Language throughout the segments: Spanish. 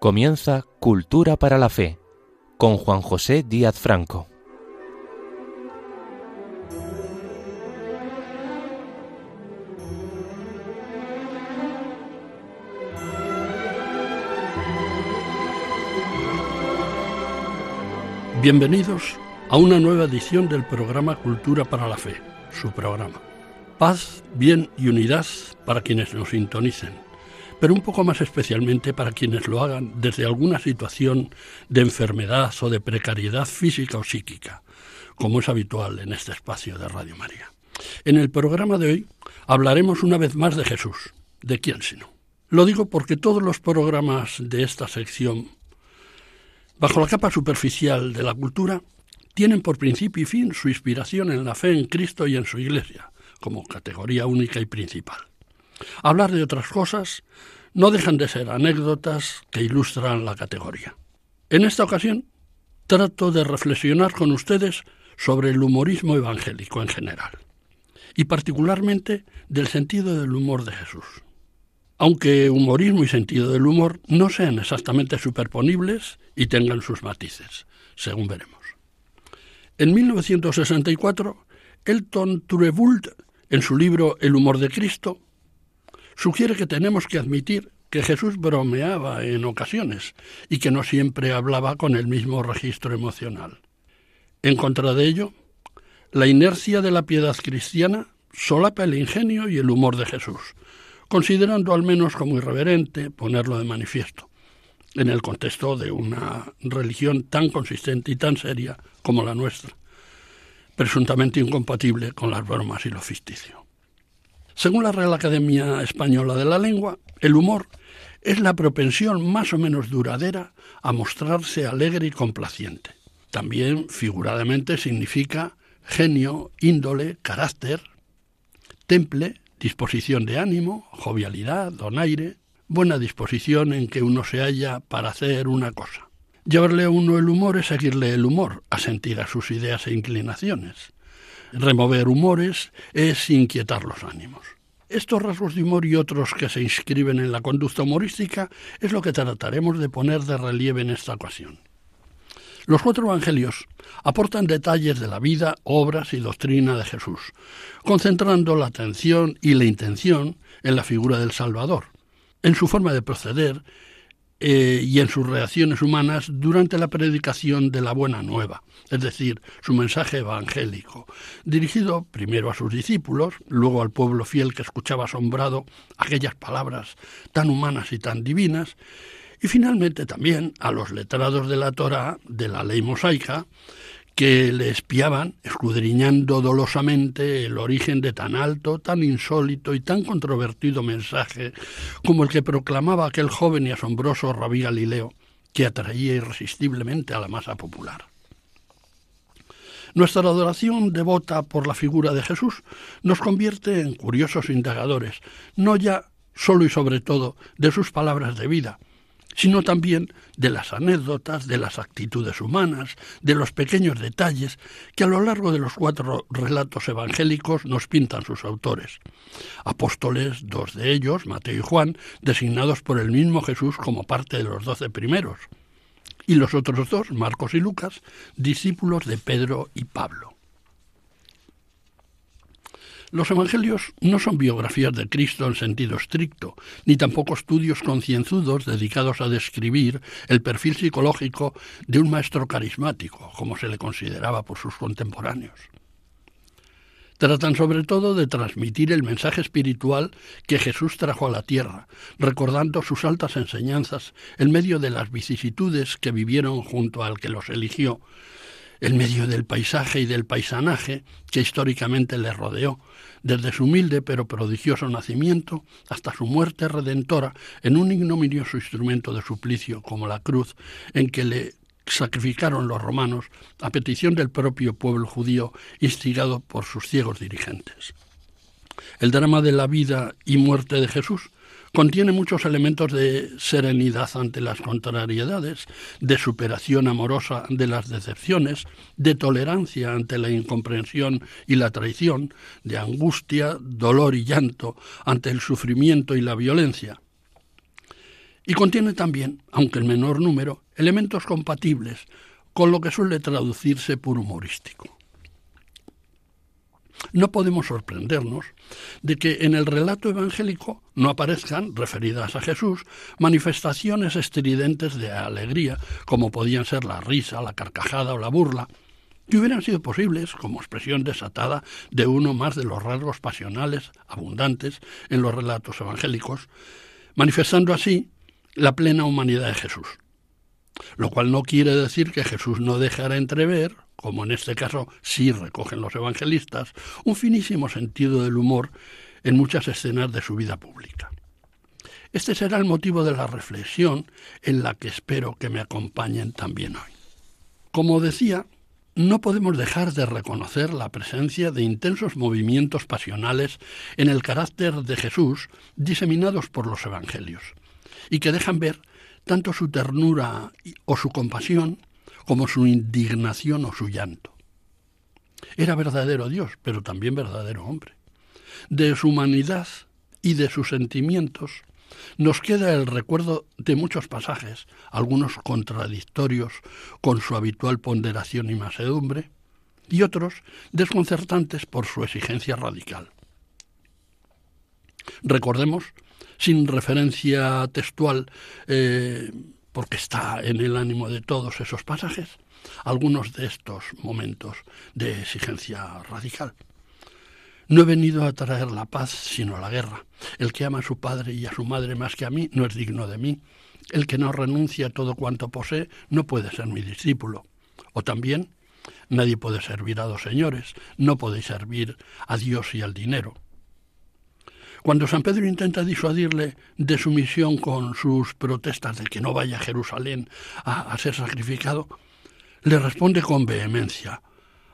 Comienza Cultura para la Fe con Juan José Díaz Franco. Bienvenidos a una nueva edición del programa Cultura para la Fe, su programa. Paz, bien y unidad para quienes nos sintonicen, pero un poco más especialmente para quienes lo hagan desde alguna situación de enfermedad o de precariedad física o psíquica, como es habitual en este espacio de Radio María. En el programa de hoy hablaremos una vez más de Jesús. ¿De quién sino? Lo digo porque todos los programas de esta sección Bajo la capa superficial de la cultura, tienen por principio y fin su inspiración en la fe en Cristo y en su Iglesia, como categoría única y principal. Hablar de otras cosas no dejan de ser anécdotas que ilustran la categoría. En esta ocasión, trato de reflexionar con ustedes sobre el humorismo evangélico en general, y particularmente del sentido del humor de Jesús aunque humorismo y sentido del humor no sean exactamente superponibles y tengan sus matices, según veremos. En 1964, Elton Truevold, en su libro El humor de Cristo, sugiere que tenemos que admitir que Jesús bromeaba en ocasiones y que no siempre hablaba con el mismo registro emocional. En contra de ello, la inercia de la piedad cristiana solapa el ingenio y el humor de Jesús, considerando al menos como irreverente ponerlo de manifiesto, en el contexto de una religión tan consistente y tan seria como la nuestra, presuntamente incompatible con las bromas y lo ficticio. Según la Real Academia Española de la Lengua, el humor es la propensión más o menos duradera a mostrarse alegre y complaciente. También, figuradamente, significa genio, índole, carácter, temple, disposición de ánimo, jovialidad, donaire, buena disposición en que uno se halla para hacer una cosa. Llevarle a uno el humor es seguirle el humor, asentir a sus ideas e inclinaciones. Remover humores es inquietar los ánimos. Estos rasgos de humor y otros que se inscriben en la conducta humorística es lo que trataremos de poner de relieve en esta ocasión. Los cuatro evangelios aportan detalles de la vida, obras y doctrina de Jesús, concentrando la atención y la intención en la figura del Salvador, en su forma de proceder eh, y en sus reacciones humanas durante la predicación de la Buena Nueva, es decir, su mensaje evangélico, dirigido primero a sus discípulos, luego al pueblo fiel que escuchaba asombrado aquellas palabras tan humanas y tan divinas, y finalmente también a los letrados de la Torá, de la ley mosaica, que le espiaban, escudriñando dolosamente el origen de tan alto, tan insólito y tan controvertido mensaje como el que proclamaba aquel joven y asombroso rabí Galileo, que atraía irresistiblemente a la masa popular. Nuestra adoración devota por la figura de Jesús nos convierte en curiosos indagadores, no ya solo y sobre todo de sus palabras de vida, sino también de las anécdotas, de las actitudes humanas, de los pequeños detalles que a lo largo de los cuatro relatos evangélicos nos pintan sus autores. Apóstoles, dos de ellos, Mateo y Juan, designados por el mismo Jesús como parte de los doce primeros, y los otros dos, Marcos y Lucas, discípulos de Pedro y Pablo. Los Evangelios no son biografías de Cristo en sentido estricto, ni tampoco estudios concienzudos dedicados a describir el perfil psicológico de un maestro carismático, como se le consideraba por sus contemporáneos. Tratan sobre todo de transmitir el mensaje espiritual que Jesús trajo a la tierra, recordando sus altas enseñanzas en medio de las vicisitudes que vivieron junto al que los eligió, en medio del paisaje y del paisanaje que históricamente le rodeó, desde su humilde pero prodigioso nacimiento hasta su muerte redentora en un ignominioso instrumento de suplicio como la cruz en que le sacrificaron los romanos a petición del propio pueblo judío instigado por sus ciegos dirigentes. El drama de la vida y muerte de Jesús Contiene muchos elementos de serenidad ante las contrariedades, de superación amorosa de las decepciones, de tolerancia ante la incomprensión y la traición, de angustia, dolor y llanto ante el sufrimiento y la violencia. Y contiene también, aunque en menor número, elementos compatibles con lo que suele traducirse por humorístico. No podemos sorprendernos de que en el relato evangélico no aparezcan, referidas a Jesús, manifestaciones estridentes de alegría, como podían ser la risa, la carcajada o la burla, que hubieran sido posibles como expresión desatada de uno más de los rasgos pasionales abundantes en los relatos evangélicos, manifestando así la plena humanidad de Jesús. Lo cual no quiere decir que Jesús no dejara entrever, como en este caso sí recogen los evangelistas, un finísimo sentido del humor en muchas escenas de su vida pública. Este será el motivo de la reflexión en la que espero que me acompañen también hoy. Como decía, no podemos dejar de reconocer la presencia de intensos movimientos pasionales en el carácter de Jesús diseminados por los Evangelios, y que dejan ver tanto su ternura o su compasión como su indignación o su llanto. Era verdadero Dios, pero también verdadero hombre. De su humanidad y de sus sentimientos nos queda el recuerdo de muchos pasajes, algunos contradictorios con su habitual ponderación y masedumbre, y otros desconcertantes por su exigencia radical. Recordemos, sin referencia textual, eh, porque está en el ánimo de todos esos pasajes, algunos de estos momentos de exigencia radical. No he venido a traer la paz, sino la guerra. El que ama a su padre y a su madre más que a mí no es digno de mí. El que no renuncia a todo cuanto posee no puede ser mi discípulo. O también, nadie puede servir a dos señores, no podéis servir a Dios y al dinero. Cuando San Pedro intenta disuadirle de su misión con sus protestas de que no vaya a Jerusalén a, a ser sacrificado, le responde con vehemencia,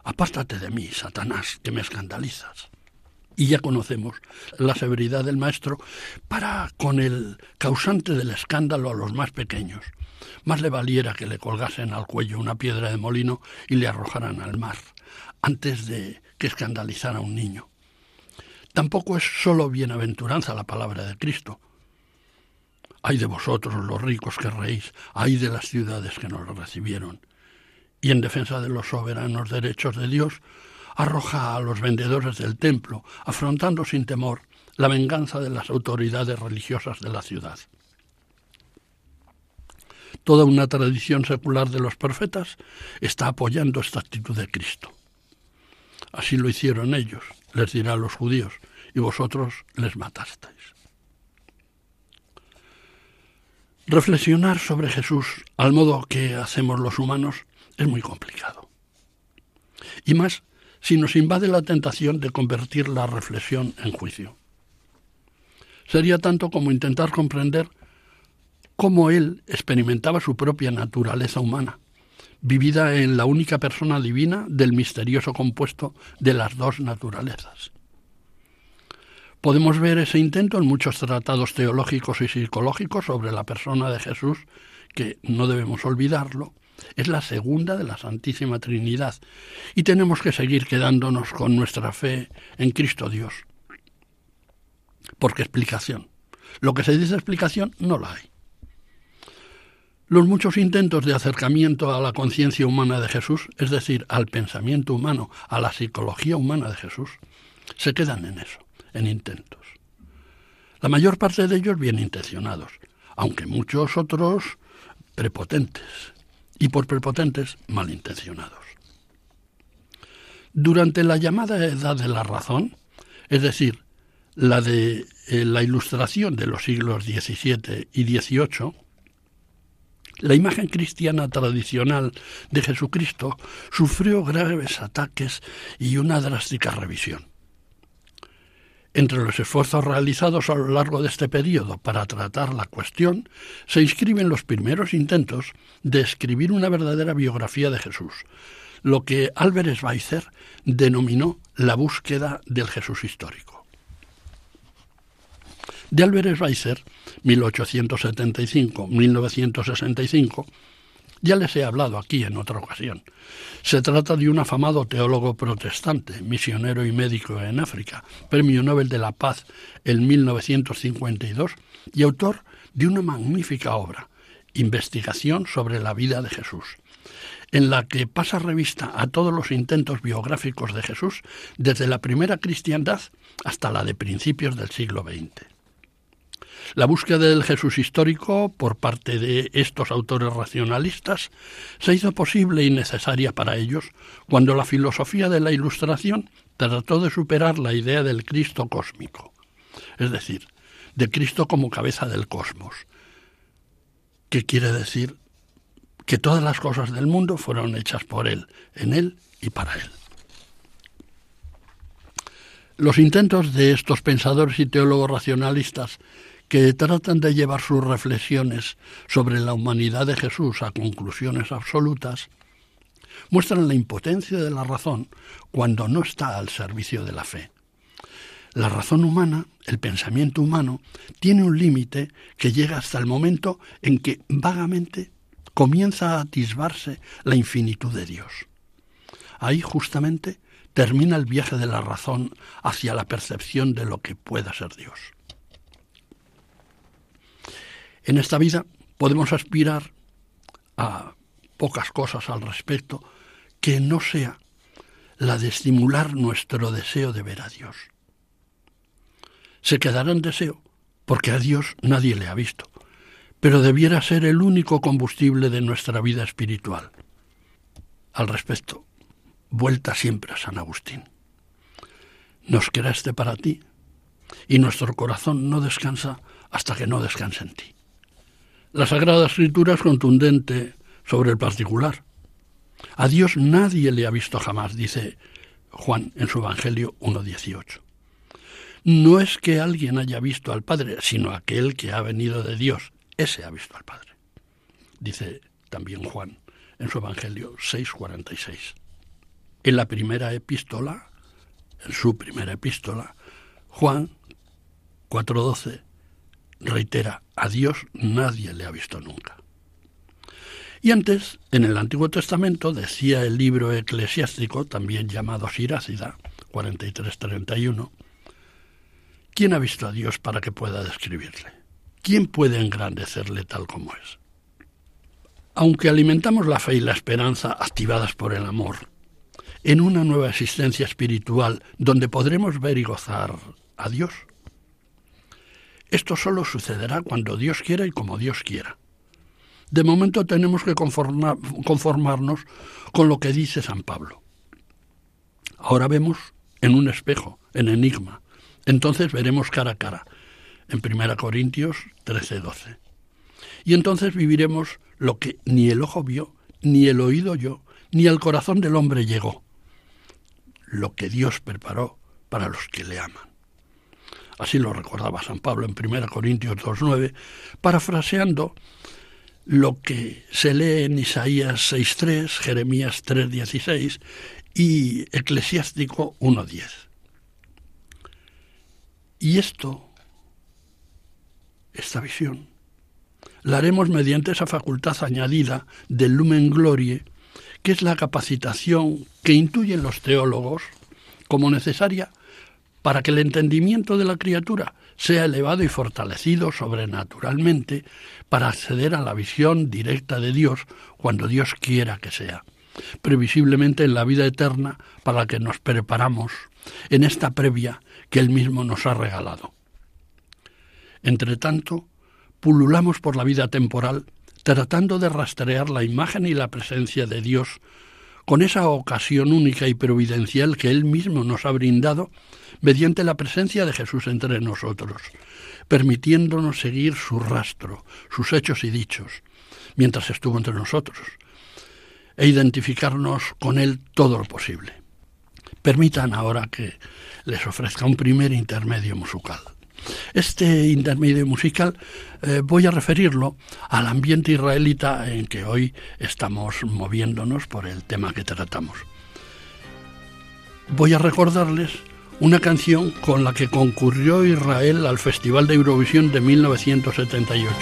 Apártate de mí, Satanás, que me escandalizas y ya conocemos la severidad del maestro para con el causante del escándalo a los más pequeños. Más le valiera que le colgasen al cuello una piedra de molino y le arrojaran al mar, antes de que escandalizara a un niño. Tampoco es sólo bienaventuranza la palabra de Cristo. Ay de vosotros los ricos que reís, ay de las ciudades que nos recibieron. Y en defensa de los soberanos derechos de Dios, arroja a los vendedores del templo, afrontando sin temor la venganza de las autoridades religiosas de la ciudad. Toda una tradición secular de los profetas está apoyando esta actitud de Cristo. Así lo hicieron ellos, les dirá a los judíos, y vosotros les matasteis. Reflexionar sobre Jesús al modo que hacemos los humanos es muy complicado. Y más si nos invade la tentación de convertir la reflexión en juicio. Sería tanto como intentar comprender cómo él experimentaba su propia naturaleza humana, vivida en la única persona divina del misterioso compuesto de las dos naturalezas. Podemos ver ese intento en muchos tratados teológicos y psicológicos sobre la persona de Jesús, que no debemos olvidarlo, es la segunda de la Santísima Trinidad y tenemos que seguir quedándonos con nuestra fe en Cristo Dios. Porque explicación. Lo que se dice explicación no la hay. Los muchos intentos de acercamiento a la conciencia humana de Jesús, es decir, al pensamiento humano, a la psicología humana de Jesús, se quedan en eso, en intentos. La mayor parte de ellos bien intencionados, aunque muchos otros prepotentes, y por prepotentes malintencionados. Durante la llamada Edad de la Razón, es decir, la de eh, la ilustración de los siglos XVII y XVIII, la imagen cristiana tradicional de Jesucristo sufrió graves ataques y una drástica revisión. Entre los esfuerzos realizados a lo largo de este periodo para tratar la cuestión, se inscriben los primeros intentos de escribir una verdadera biografía de Jesús, lo que Albert Schweitzer denominó la búsqueda del Jesús histórico. De Albert Schweitzer, 1875-1965, ya les he hablado aquí en otra ocasión. Se trata de un afamado teólogo protestante, misionero y médico en África, Premio Nobel de la Paz en 1952 y autor de una magnífica obra, Investigación sobre la vida de Jesús, en la que pasa revista a todos los intentos biográficos de Jesús desde la primera cristiandad hasta la de principios del siglo XX. La búsqueda del Jesús histórico por parte de estos autores racionalistas se hizo posible y necesaria para ellos cuando la filosofía de la Ilustración trató de superar la idea del Cristo cósmico, es decir, de Cristo como cabeza del cosmos, que quiere decir que todas las cosas del mundo fueron hechas por Él, en Él y para Él. Los intentos de estos pensadores y teólogos racionalistas que tratan de llevar sus reflexiones sobre la humanidad de Jesús a conclusiones absolutas, muestran la impotencia de la razón cuando no está al servicio de la fe. La razón humana, el pensamiento humano, tiene un límite que llega hasta el momento en que vagamente comienza a atisbarse la infinitud de Dios. Ahí justamente termina el viaje de la razón hacia la percepción de lo que pueda ser Dios. En esta vida podemos aspirar a pocas cosas al respecto que no sea la de estimular nuestro deseo de ver a Dios. Se quedará en deseo porque a Dios nadie le ha visto, pero debiera ser el único combustible de nuestra vida espiritual. Al respecto, vuelta siempre a San Agustín. Nos creaste para ti y nuestro corazón no descansa hasta que no descanse en ti. La Sagrada Escritura es contundente sobre el particular. A Dios nadie le ha visto jamás, dice Juan en su Evangelio 1.18. No es que alguien haya visto al Padre, sino aquel que ha venido de Dios. Ese ha visto al Padre. Dice también Juan en su Evangelio 6.46. En la primera epístola, en su primera epístola, Juan 4.12 reitera, a Dios nadie le ha visto nunca. Y antes, en el Antiguo Testamento, decía el libro eclesiástico, también llamado Sirácida, 43-31, ¿quién ha visto a Dios para que pueda describirle? ¿Quién puede engrandecerle tal como es? Aunque alimentamos la fe y la esperanza activadas por el amor, en una nueva existencia espiritual donde podremos ver y gozar a Dios, esto solo sucederá cuando Dios quiera y como Dios quiera. De momento tenemos que conformarnos con lo que dice San Pablo. Ahora vemos en un espejo, en enigma. Entonces veremos cara a cara, en 1 Corintios 13:12. Y entonces viviremos lo que ni el ojo vio, ni el oído oyó, ni el corazón del hombre llegó. Lo que Dios preparó para los que le aman. Así lo recordaba San Pablo en 1 Corintios 2.9, parafraseando lo que se lee en Isaías 6.3, Jeremías 3.16 y Eclesiástico 1.10. Y esto, esta visión, la haremos mediante esa facultad añadida del lumen glorie, que es la capacitación que intuyen los teólogos como necesaria para que el entendimiento de la criatura sea elevado y fortalecido sobrenaturalmente para acceder a la visión directa de Dios cuando Dios quiera que sea, previsiblemente en la vida eterna para la que nos preparamos en esta previa que Él mismo nos ha regalado. Entre tanto, pululamos por la vida temporal tratando de rastrear la imagen y la presencia de Dios con esa ocasión única y providencial que Él mismo nos ha brindado mediante la presencia de Jesús entre nosotros, permitiéndonos seguir su rastro, sus hechos y dichos, mientras estuvo entre nosotros, e identificarnos con Él todo lo posible. Permitan ahora que les ofrezca un primer intermedio musical. Este intermedio musical eh, voy a referirlo al ambiente israelita en que hoy estamos moviéndonos por el tema que tratamos. Voy a recordarles una canción con la que concurrió Israel al Festival de Eurovisión de 1978.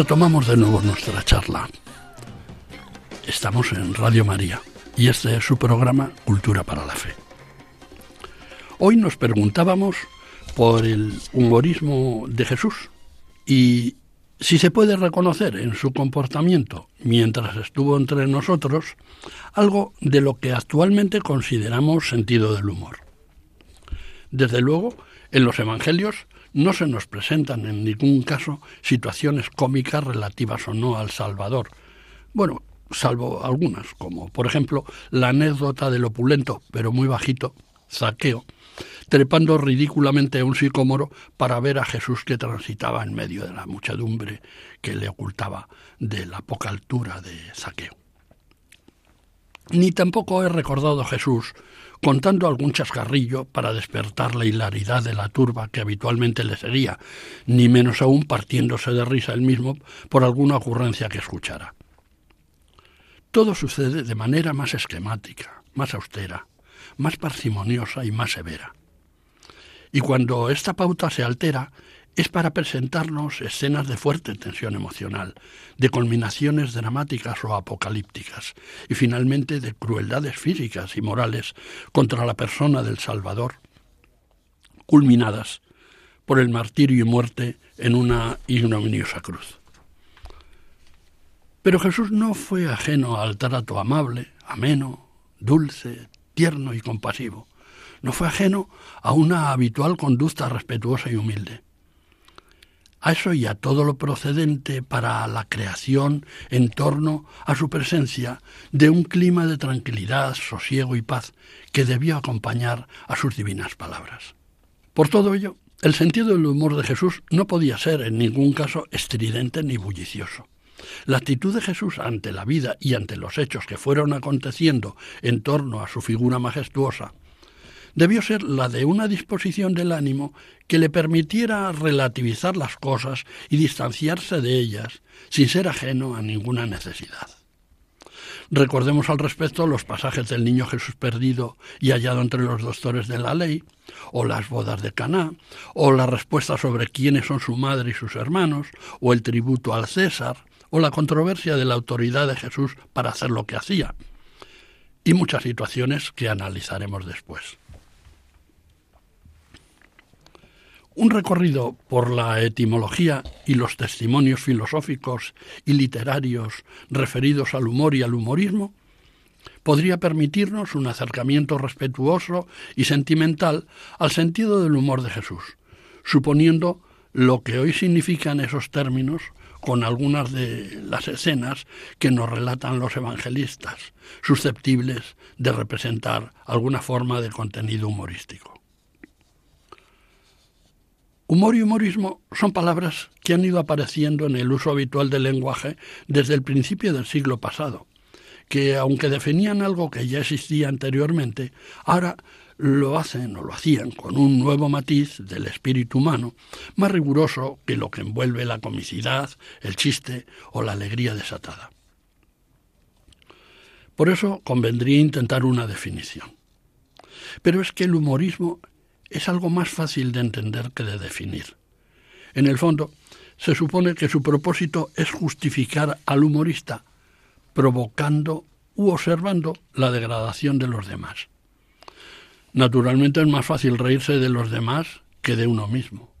Retomamos de nuevo nuestra charla. Estamos en Radio María y este es su programa Cultura para la Fe. Hoy nos preguntábamos por el humorismo de Jesús y si se puede reconocer en su comportamiento mientras estuvo entre nosotros algo de lo que actualmente consideramos sentido del humor. Desde luego, en los Evangelios no se nos presentan en ningún caso situaciones cómicas relativas o no al Salvador. Bueno, salvo algunas, como por ejemplo la anécdota del opulento, pero muy bajito, Zaqueo, trepando ridículamente a un sicómoro para ver a Jesús que transitaba en medio de la muchedumbre que le ocultaba de la poca altura de Zaqueo. Ni tampoco he recordado a Jesús contando algún chascarrillo para despertar la hilaridad de la turba que habitualmente le seguía, ni menos aún partiéndose de risa él mismo por alguna ocurrencia que escuchara. Todo sucede de manera más esquemática, más austera, más parsimoniosa y más severa. Y cuando esta pauta se altera, es para presentarnos escenas de fuerte tensión emocional, de culminaciones dramáticas o apocalípticas, y finalmente de crueldades físicas y morales contra la persona del Salvador, culminadas por el martirio y muerte en una ignominiosa cruz. Pero Jesús no fue ajeno al trato amable, ameno, dulce, tierno y compasivo. No fue ajeno a una habitual conducta respetuosa y humilde a eso y a todo lo procedente para la creación en torno a su presencia de un clima de tranquilidad, sosiego y paz que debió acompañar a sus divinas palabras. Por todo ello, el sentido del humor de Jesús no podía ser en ningún caso estridente ni bullicioso. La actitud de Jesús ante la vida y ante los hechos que fueron aconteciendo en torno a su figura majestuosa debió ser la de una disposición del ánimo que le permitiera relativizar las cosas y distanciarse de ellas sin ser ajeno a ninguna necesidad. Recordemos al respecto los pasajes del niño Jesús perdido y hallado entre los doctores de la ley, o las bodas de Caná, o la respuesta sobre quiénes son su madre y sus hermanos, o el tributo al César, o la controversia de la autoridad de Jesús para hacer lo que hacía, y muchas situaciones que analizaremos después. Un recorrido por la etimología y los testimonios filosóficos y literarios referidos al humor y al humorismo podría permitirnos un acercamiento respetuoso y sentimental al sentido del humor de Jesús, suponiendo lo que hoy significan esos términos con algunas de las escenas que nos relatan los evangelistas, susceptibles de representar alguna forma de contenido humorístico. Humor y humorismo son palabras que han ido apareciendo en el uso habitual del lenguaje desde el principio del siglo pasado, que aunque definían algo que ya existía anteriormente, ahora lo hacen o lo hacían con un nuevo matiz del espíritu humano, más riguroso que lo que envuelve la comicidad, el chiste o la alegría desatada. Por eso convendría intentar una definición. Pero es que el humorismo es algo más fácil de entender que de definir. En el fondo, se supone que su propósito es justificar al humorista, provocando u observando la degradación de los demás. Naturalmente es más fácil reírse de los demás que de uno mismo.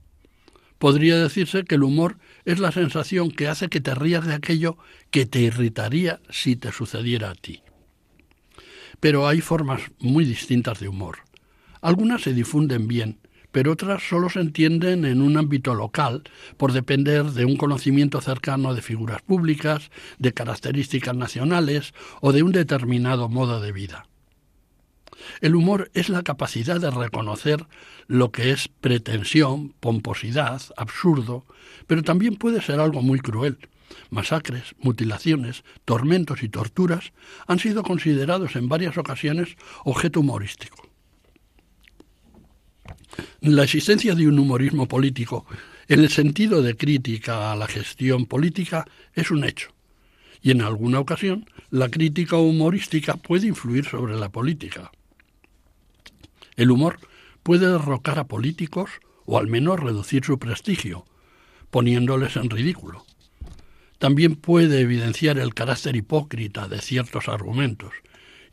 Podría decirse que el humor es la sensación que hace que te rías de aquello que te irritaría si te sucediera a ti. Pero hay formas muy distintas de humor. Algunas se difunden bien, pero otras solo se entienden en un ámbito local, por depender de un conocimiento cercano de figuras públicas, de características nacionales o de un determinado modo de vida. El humor es la capacidad de reconocer lo que es pretensión, pomposidad, absurdo, pero también puede ser algo muy cruel. Masacres, mutilaciones, tormentos y torturas han sido considerados en varias ocasiones objeto humorístico. La existencia de un humorismo político en el sentido de crítica a la gestión política es un hecho. Y en alguna ocasión la crítica humorística puede influir sobre la política. El humor puede derrocar a políticos o al menos reducir su prestigio, poniéndoles en ridículo. También puede evidenciar el carácter hipócrita de ciertos argumentos,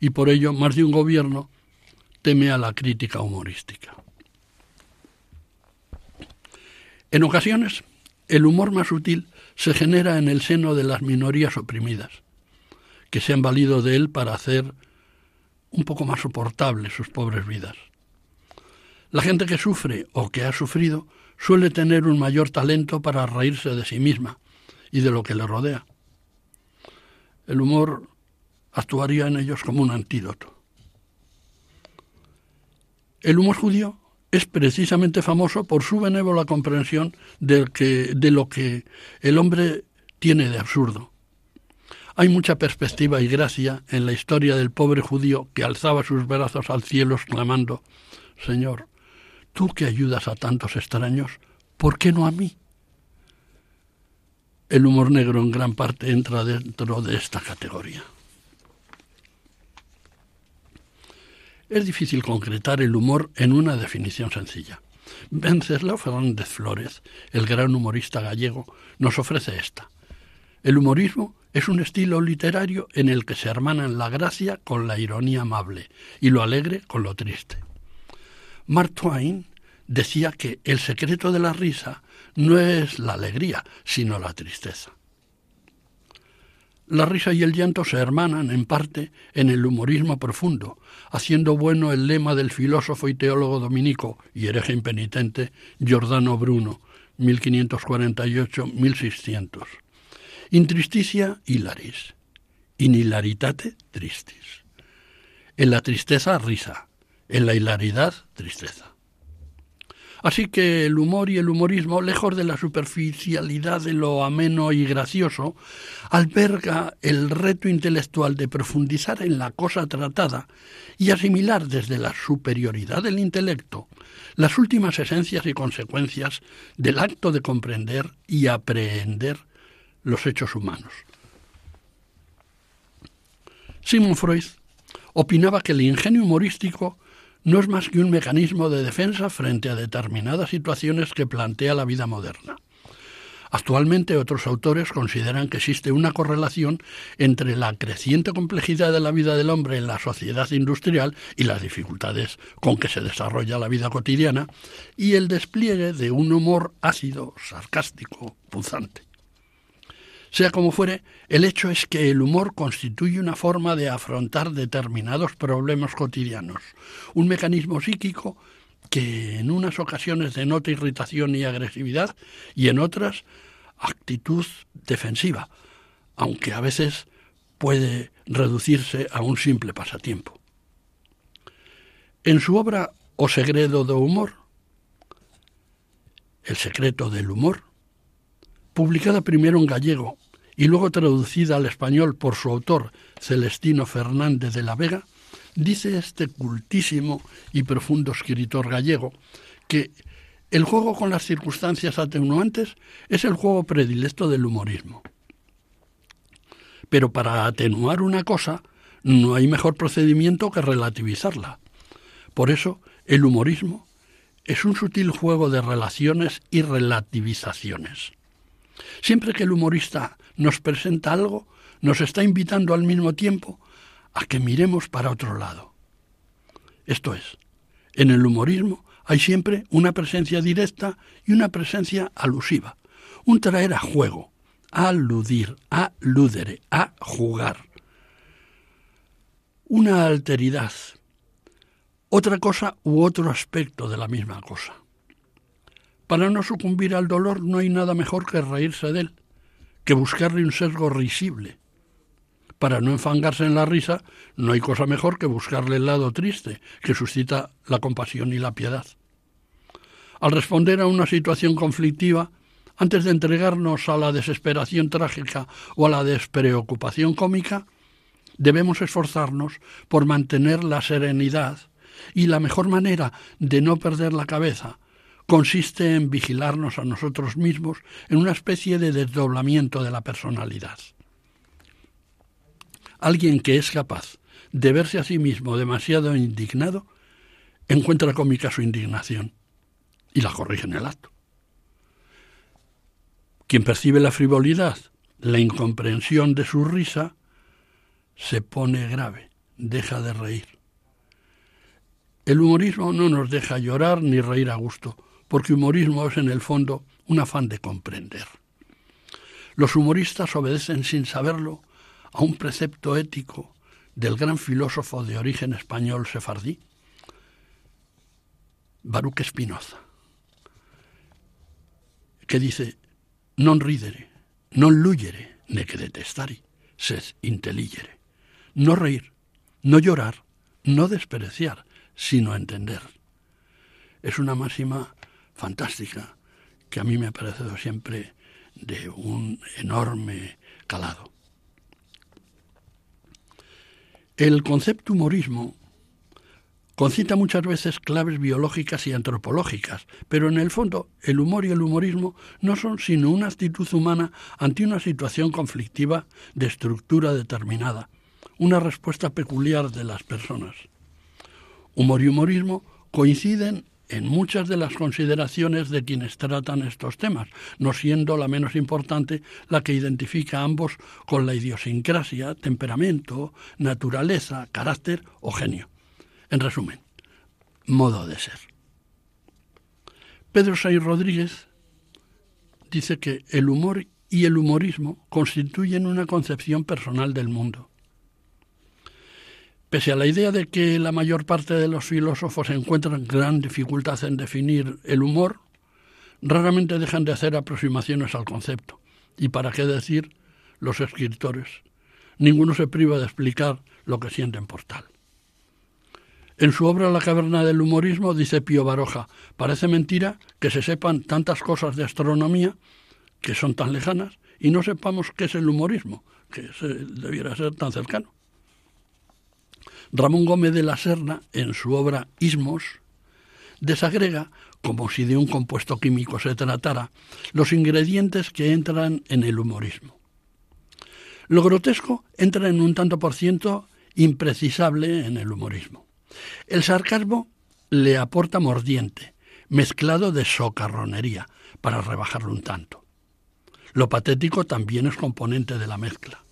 y por ello más de un gobierno teme a la crítica humorística. En ocasiones, el humor más útil se genera en el seno de las minorías oprimidas, que se han valido de él para hacer un poco más soportables sus pobres vidas. La gente que sufre o que ha sufrido suele tener un mayor talento para reírse de sí misma y de lo que le rodea. El humor actuaría en ellos como un antídoto. El humor judío es precisamente famoso por su benévola comprensión de, lo que el hombre tiene de absurdo. Hay mucha perspectiva y gracia en la historia del pobre judío que alzaba sus brazos al cielo exclamando, Señor, tú que ayudas a tantos extraños, ¿por qué no a mí? El humor negro en gran parte entra dentro de esta categoría. Es difícil concretar el humor en una definición sencilla. Venceslao Fernández Flores, el gran humorista gallego, nos ofrece esta. El humorismo es un estilo literario en el que se hermanan la gracia con la ironía amable y lo alegre con lo triste. Mark Twain decía que el secreto de la risa no es la alegría, sino la tristeza. La risa y el llanto se hermanan en parte en el humorismo profundo, haciendo bueno el lema del filósofo y teólogo dominico y hereje impenitente Giordano Bruno, 1548-1600. Intristicia hilaris, in hilaritate tristis. En la tristeza risa, en la hilaridad tristeza. Así que el humor y el humorismo, lejos de la superficialidad de lo ameno y gracioso, alberga el reto intelectual de profundizar en la cosa tratada y asimilar desde la superioridad del intelecto las últimas esencias y consecuencias del acto de comprender y aprehender los hechos humanos. Simon Freud opinaba que el ingenio humorístico no es más que un mecanismo de defensa frente a determinadas situaciones que plantea la vida moderna. Actualmente otros autores consideran que existe una correlación entre la creciente complejidad de la vida del hombre en la sociedad industrial y las dificultades con que se desarrolla la vida cotidiana y el despliegue de un humor ácido, sarcástico, punzante. Sea como fuere, el hecho es que el humor constituye una forma de afrontar determinados problemas cotidianos, un mecanismo psíquico que en unas ocasiones denota irritación y agresividad y en otras actitud defensiva, aunque a veces puede reducirse a un simple pasatiempo. En su obra O segredo do humor, El secreto del humor, publicada primero en gallego y luego traducida al español por su autor, Celestino Fernández de la Vega, dice este cultísimo y profundo escritor gallego que el juego con las circunstancias atenuantes es el juego predilecto del humorismo. Pero para atenuar una cosa no hay mejor procedimiento que relativizarla. Por eso, el humorismo es un sutil juego de relaciones y relativizaciones. Siempre que el humorista nos presenta algo, nos está invitando al mismo tiempo a que miremos para otro lado. Esto es, en el humorismo hay siempre una presencia directa y una presencia alusiva, un traer a juego, a aludir, a ludere, a jugar. Una alteridad, otra cosa u otro aspecto de la misma cosa. Para no sucumbir al dolor no hay nada mejor que reírse de él, que buscarle un sesgo risible. Para no enfangarse en la risa no hay cosa mejor que buscarle el lado triste, que suscita la compasión y la piedad. Al responder a una situación conflictiva, antes de entregarnos a la desesperación trágica o a la despreocupación cómica, debemos esforzarnos por mantener la serenidad y la mejor manera de no perder la cabeza consiste en vigilarnos a nosotros mismos en una especie de desdoblamiento de la personalidad. Alguien que es capaz de verse a sí mismo demasiado indignado encuentra cómica su indignación y la corrige en el acto. Quien percibe la frivolidad, la incomprensión de su risa, se pone grave, deja de reír. El humorismo no nos deja llorar ni reír a gusto, porque humorismo es en el fondo un afán de comprender. Los humoristas obedecen sin saberlo a un precepto ético del gran filósofo de origen español sefardí, Baruch Spinoza, que dice, non ridere, non luyere, ne que detestari, sed intelligere. No reír, no llorar, no despreciar, sino entender. Es una máxima fantástica que a mí me ha parecido siempre de un enorme calado. El concepto humorismo concita muchas veces claves biológicas y antropológicas, pero en el fondo el humor y el humorismo no son sino una actitud humana ante una situación conflictiva de estructura determinada, una respuesta peculiar de las personas. Humor y humorismo coinciden en muchas de las consideraciones de quienes tratan estos temas, no siendo la menos importante la que identifica a ambos con la idiosincrasia, temperamento, naturaleza, carácter o genio. En resumen, modo de ser. Pedro Say Rodríguez dice que el humor y el humorismo constituyen una concepción personal del mundo. Pese a la idea de que la mayor parte de los filósofos encuentran gran dificultad en definir el humor, raramente dejan de hacer aproximaciones al concepto. Y para qué decir los escritores. Ninguno se priva de explicar lo que sienten por tal. En su obra La caverna del humorismo dice Pío Baroja, parece mentira que se sepan tantas cosas de astronomía que son tan lejanas y no sepamos qué es el humorismo, que debiera ser tan cercano. Ramón Gómez de la Serna, en su obra Ismos, desagrega, como si de un compuesto químico se tratara, los ingredientes que entran en el humorismo. Lo grotesco entra en un tanto por ciento imprecisable en el humorismo. El sarcasmo le aporta mordiente, mezclado de socarronería, para rebajarlo un tanto. Lo patético también es componente de la mezcla.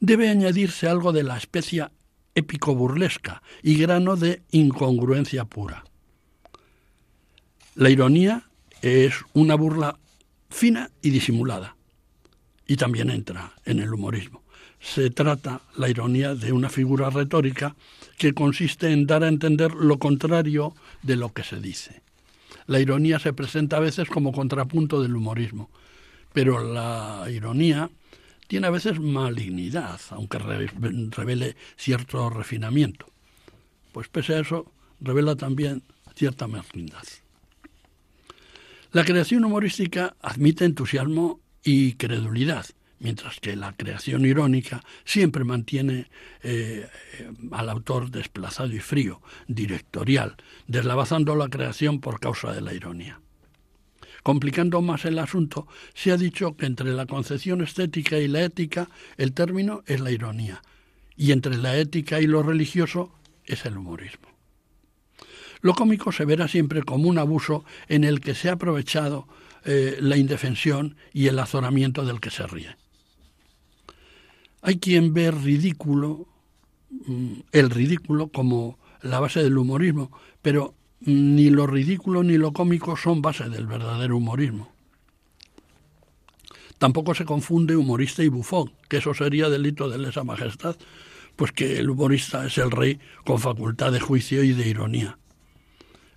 Debe añadirse algo de la especia épico-burlesca y grano de incongruencia pura. La ironía es una burla fina y disimulada, y también entra en el humorismo. Se trata, la ironía, de una figura retórica que consiste en dar a entender lo contrario de lo que se dice. La ironía se presenta a veces como contrapunto del humorismo, pero la ironía tiene a veces malignidad, aunque revele cierto refinamiento. Pues pese a eso, revela también cierta malignidad. La creación humorística admite entusiasmo y credulidad, mientras que la creación irónica siempre mantiene eh, al autor desplazado y frío, directorial, deslavazando la creación por causa de la ironía. Complicando más el asunto, se ha dicho que entre la concepción estética y la ética el término es la ironía, y entre la ética y lo religioso es el humorismo. Lo cómico se verá siempre como un abuso en el que se ha aprovechado eh, la indefensión y el azoramiento del que se ríe. Hay quien ve ridículo, mm, el ridículo como la base del humorismo, pero ni lo ridículo ni lo cómico son base del verdadero humorismo. Tampoco se confunde humorista y bufón, que eso sería delito de lesa majestad, pues que el humorista es el rey con facultad de juicio y de ironía.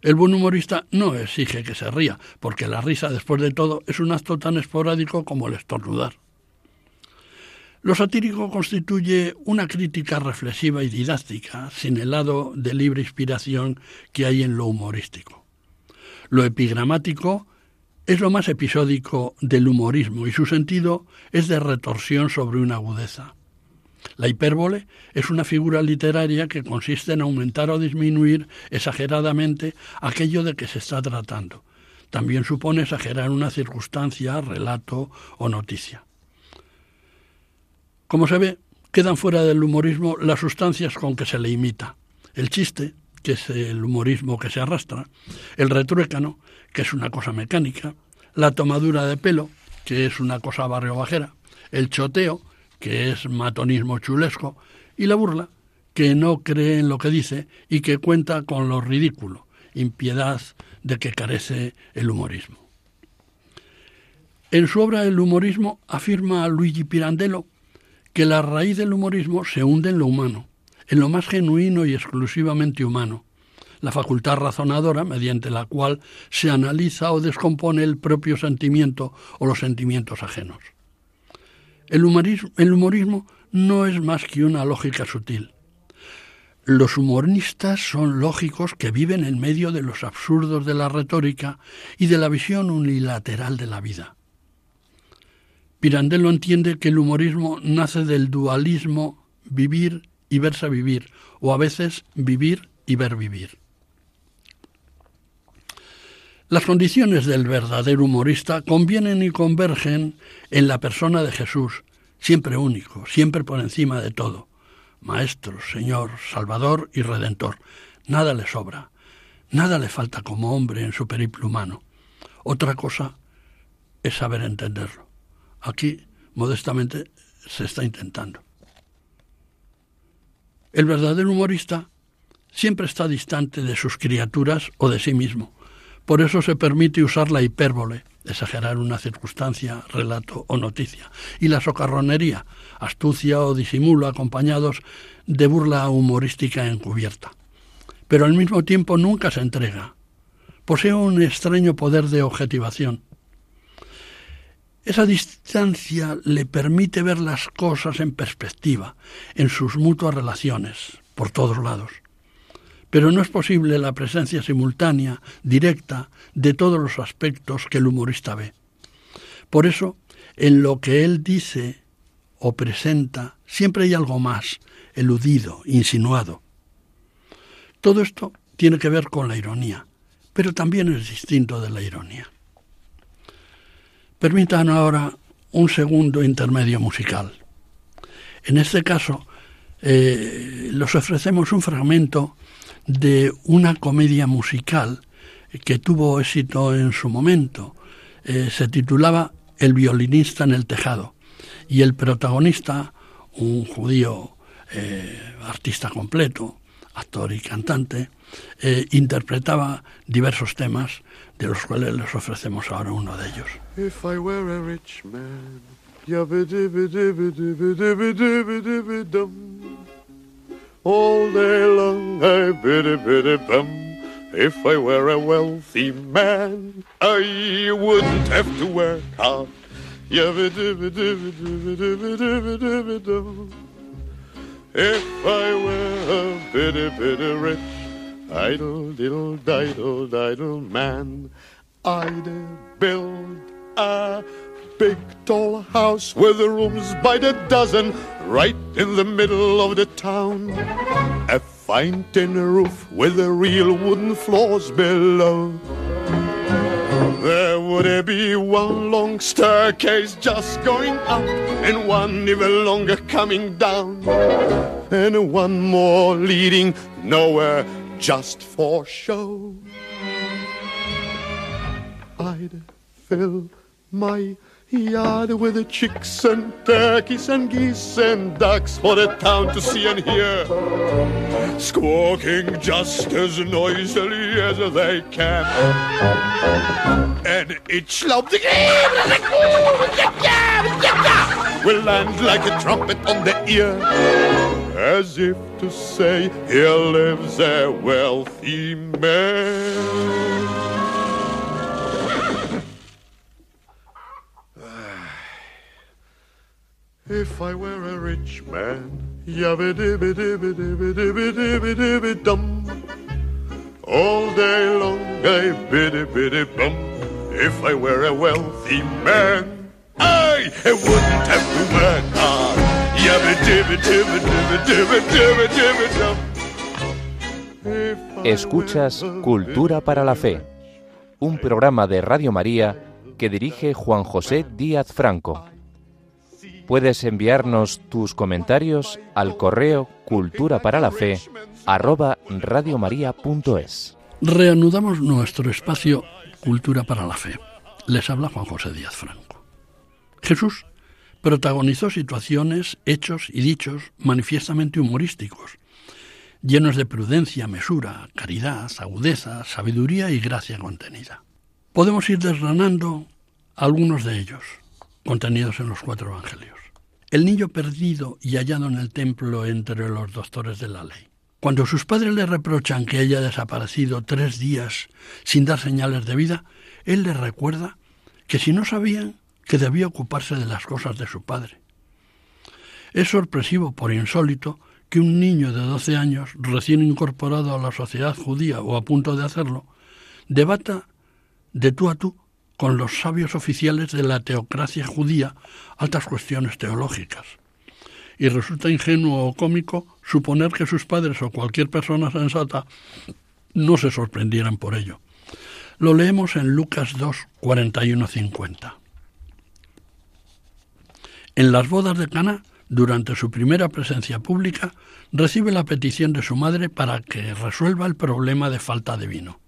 El buen humorista no exige que se ría, porque la risa, después de todo, es un acto tan esporádico como el estornudar. Lo satírico constituye una crítica reflexiva y didáctica, sin el lado de libre inspiración que hay en lo humorístico. Lo epigramático es lo más episódico del humorismo y su sentido es de retorsión sobre una agudeza. La hipérbole es una figura literaria que consiste en aumentar o disminuir exageradamente aquello de que se está tratando. También supone exagerar una circunstancia, relato o noticia. Como se ve, quedan fuera del humorismo las sustancias con que se le imita. El chiste, que es el humorismo que se arrastra, el retruécano, que es una cosa mecánica, la tomadura de pelo, que es una cosa barrio bajera, el choteo, que es matonismo chulesco, y la burla, que no cree en lo que dice y que cuenta con lo ridículo, impiedad de que carece el humorismo. En su obra El humorismo afirma Luigi Pirandello que la raíz del humorismo se hunde en lo humano, en lo más genuino y exclusivamente humano, la facultad razonadora mediante la cual se analiza o descompone el propio sentimiento o los sentimientos ajenos. El humorismo, no es más que una lógica sutil. Los humoristas son lógicos que viven en medio de los absurdos de la retórica y de la visión unilateral de la vida. Pirandello entiende que el humorismo nace del dualismo vivir y verse vivir, o a veces vivir y ver vivir. Las condiciones del verdadero humorista convienen y convergen en la persona de Jesús, siempre único, siempre por encima de todo. Maestro, Señor, Salvador y Redentor. Nada le sobra, nada le falta como hombre en su periplo humano. Otra cosa es saber entenderlo. Aquí, modestamente, se está intentando. El verdadero humorista siempre está distante de sus criaturas o de sí mismo por eso se permite usar la hipérbole, exagerar una circunstancia, relato o noticia, y la socarronería, astucia o disimulo acompañados de burla humorística encubierta. Pero al mismo tiempo nunca se entrega. Posee un extraño poder de objetivación. Esa distancia le permite ver las cosas en perspectiva, en sus mutuas relaciones, por todos lados pero no es posible la presencia simultánea, directa, de todos los aspectos que el humorista ve. Por eso, en lo que él dice o presenta, siempre hay algo más, eludido, insinuado. Todo esto tiene que ver con la ironía, pero también es distinto de la ironía. Permitan ahora un segundo intermedio musical. En este caso, eh, los ofrecemos un fragmento de una comedia musical que tuvo éxito en su momento. Eh, se titulaba El violinista en el tejado y el protagonista, un judío eh, artista completo, actor y cantante, eh, interpretaba diversos temas de los cuales les ofrecemos ahora uno de ellos. If I were a rich man, all day long, I biddy biddy bum. If I were a wealthy man, I wouldn't have to work hard. If I were a bitty bitty rich, idle diddle diddle diddle man, I'd build a big tall house with rooms by the dozen right in the middle of the town. A fine tin roof with real wooden floors below. There would be one long staircase just going up and one even longer coming down and one more leading nowhere just for show. I'd fill my yard with chicks and turkeys and geese and ducks for the town to see and hear. Squawking just as noisily as they can. And each lump will land like a trumpet on the ear. As if to say, here lives a wealthy man. If I were a rich man, yabba dibba dibba dibba dibba dibba dibba dum. All day long I biddy biddy bum. If I were a wealthy man, I wouldn't have to work hard. Escuchas Cultura para la Fe, un programa de Radio María que dirige Juan José Díaz Franco. Puedes enviarnos tus comentarios al correo cultura para la fe radiomaria.es. Reanudamos nuestro espacio Cultura para la Fe. Les habla Juan José Díaz Franco. Jesús protagonizó situaciones, hechos y dichos manifiestamente humorísticos, llenos de prudencia, mesura, caridad, agudeza, sabiduría y gracia contenida. Podemos ir desgranando algunos de ellos, contenidos en los cuatro evangelios. El niño perdido y hallado en el templo entre los doctores de la ley. Cuando sus padres le reprochan que haya desaparecido tres días sin dar señales de vida, él les recuerda que si no sabían, que debía ocuparse de las cosas de su padre. Es sorpresivo, por insólito, que un niño de 12 años, recién incorporado a la sociedad judía o a punto de hacerlo, debata de tú a tú con los sabios oficiales de la teocracia judía altas cuestiones teológicas. Y resulta ingenuo o cómico suponer que sus padres o cualquier persona sensata no se sorprendieran por ello. Lo leemos en Lucas 2, 41, 50. En las bodas de Cana, durante su primera presencia pública, recibe la petición de su madre para que resuelva el problema de falta de vino.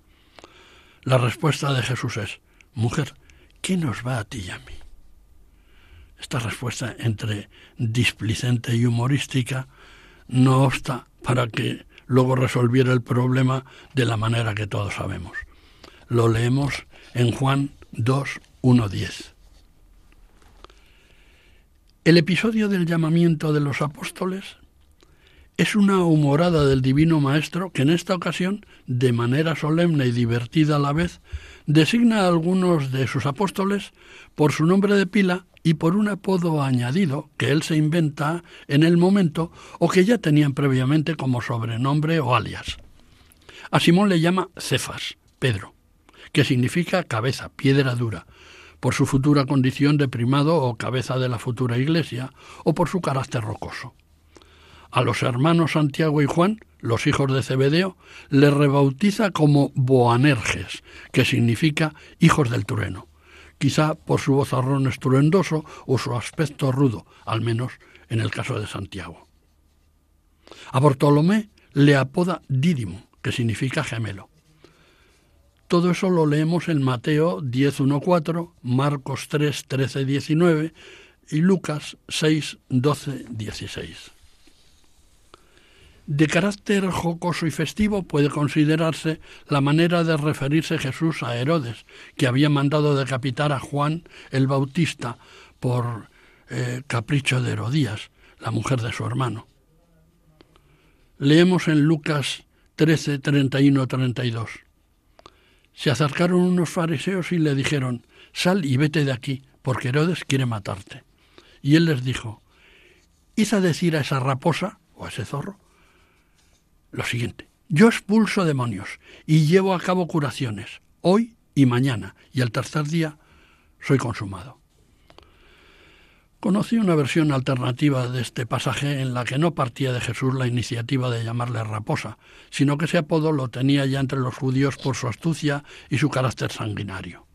La respuesta de Jesús es, Mujer, ¿qué nos va a ti y a mí? Esta respuesta entre displicente y humorística no obsta para que luego resolviera el problema de la manera que todos sabemos. Lo leemos en Juan 2, 1, 10. El episodio del llamamiento de los apóstoles es una humorada del Divino Maestro que en esta ocasión, de manera solemne y divertida a la vez, designa a algunos de sus apóstoles por su nombre de pila y por un apodo añadido que él se inventa en el momento o que ya tenían previamente como sobrenombre o alias. A Simón le llama Cefas, Pedro, que significa cabeza, piedra dura, por su futura condición de primado o cabeza de la futura iglesia, o por su carácter rocoso. A los hermanos Santiago y Juan los hijos de Cebedeo, le rebautiza como Boanerges, que significa hijos del trueno, quizá por su vozarrón estruendoso o su aspecto rudo, al menos en el caso de Santiago. A Bartolomé le apoda Dídimo, que significa gemelo. Todo eso lo leemos en Mateo 10.1.4, Marcos 3, 13, 19 y Lucas 6, 12, 16. De carácter jocoso y festivo puede considerarse la manera de referirse Jesús a Herodes, que había mandado decapitar a Juan el Bautista por eh, capricho de Herodías, la mujer de su hermano. Leemos en Lucas 13, 31, 32. Se acercaron unos fariseos y le dijeron, Sal y vete de aquí, porque Herodes quiere matarte. Y él les dijo, Hice decir a esa raposa, o a ese zorro, lo siguiente. Yo expulso demonios y llevo a cabo curaciones, hoy y mañana, y al tercer día soy consumado. Conocí una versión alternativa de este pasaje en la que no partía de Jesús la iniciativa de llamarle raposa, sino que ese apodo lo tenía ya entre los judíos por su astucia y su carácter sanguinario.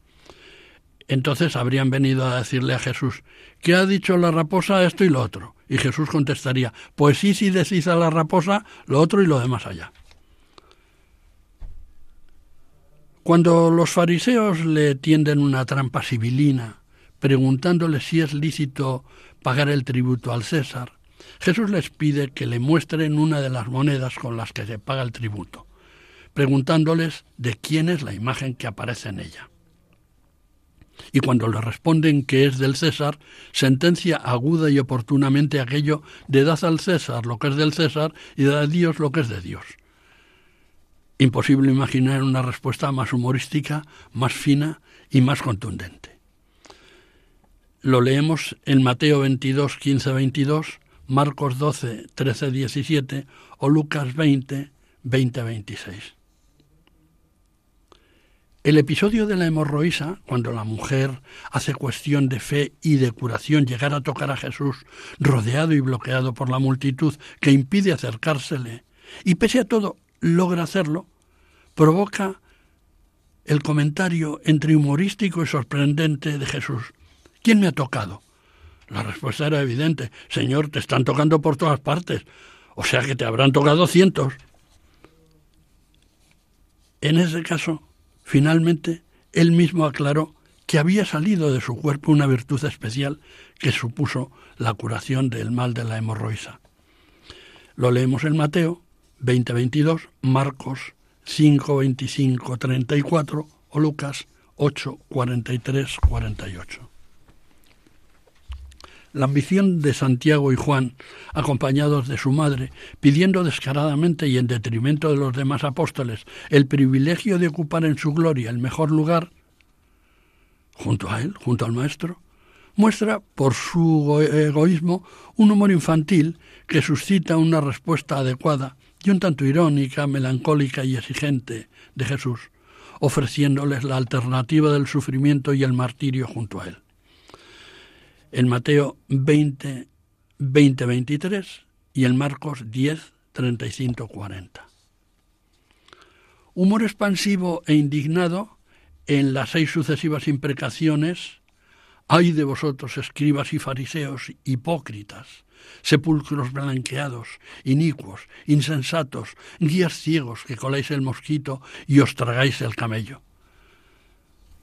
Entonces habrían venido a decirle a Jesús, ¿qué ha dicho la raposa esto y lo otro? Y Jesús contestaría, pues sí, sí decís a la raposa lo otro y lo demás allá. Cuando los fariseos le tienden una trampa sibilina, preguntándole si es lícito pagar el tributo al César, Jesús les pide que le muestren una de las monedas con las que se paga el tributo, preguntándoles de quién es la imagen que aparece en ella. Y cuando le responden que es del César, sentencia aguda y oportunamente aquello de dad al César lo que es del César y dad a Dios lo que es de Dios. Imposible imaginar una respuesta más humorística, más fina y más contundente. Lo leemos en Mateo 22, 15, 22, Marcos 12, 13, 17 o Lucas 20, 20, 26. El episodio de la hemorroísa, cuando la mujer hace cuestión de fe y de curación llegar a tocar a Jesús, rodeado y bloqueado por la multitud que impide acercársele, y pese a todo logra hacerlo, provoca el comentario entre humorístico y sorprendente de Jesús. ¿Quién me ha tocado? La respuesta era evidente. Señor, te están tocando por todas partes. O sea que te habrán tocado cientos. En ese caso, Finalmente, él mismo aclaró que había salido de su cuerpo una virtud especial que supuso la curación del mal de la hemorroisa. Lo leemos en Mateo 20:22, Marcos 5:25-34 o Lucas 8:43-48. La ambición de Santiago y Juan, acompañados de su madre, pidiendo descaradamente y en detrimento de los demás apóstoles el privilegio de ocupar en su gloria el mejor lugar, junto a él, junto al Maestro, muestra por su egoísmo un humor infantil que suscita una respuesta adecuada y un tanto irónica, melancólica y exigente de Jesús, ofreciéndoles la alternativa del sufrimiento y el martirio junto a él en Mateo 20, 20, 23 y en Marcos 10, 35, 40. Humor expansivo e indignado en las seis sucesivas imprecaciones, ay de vosotros, escribas y fariseos, hipócritas, sepulcros blanqueados, inicuos, insensatos, guías ciegos que coláis el mosquito y os tragáis el camello.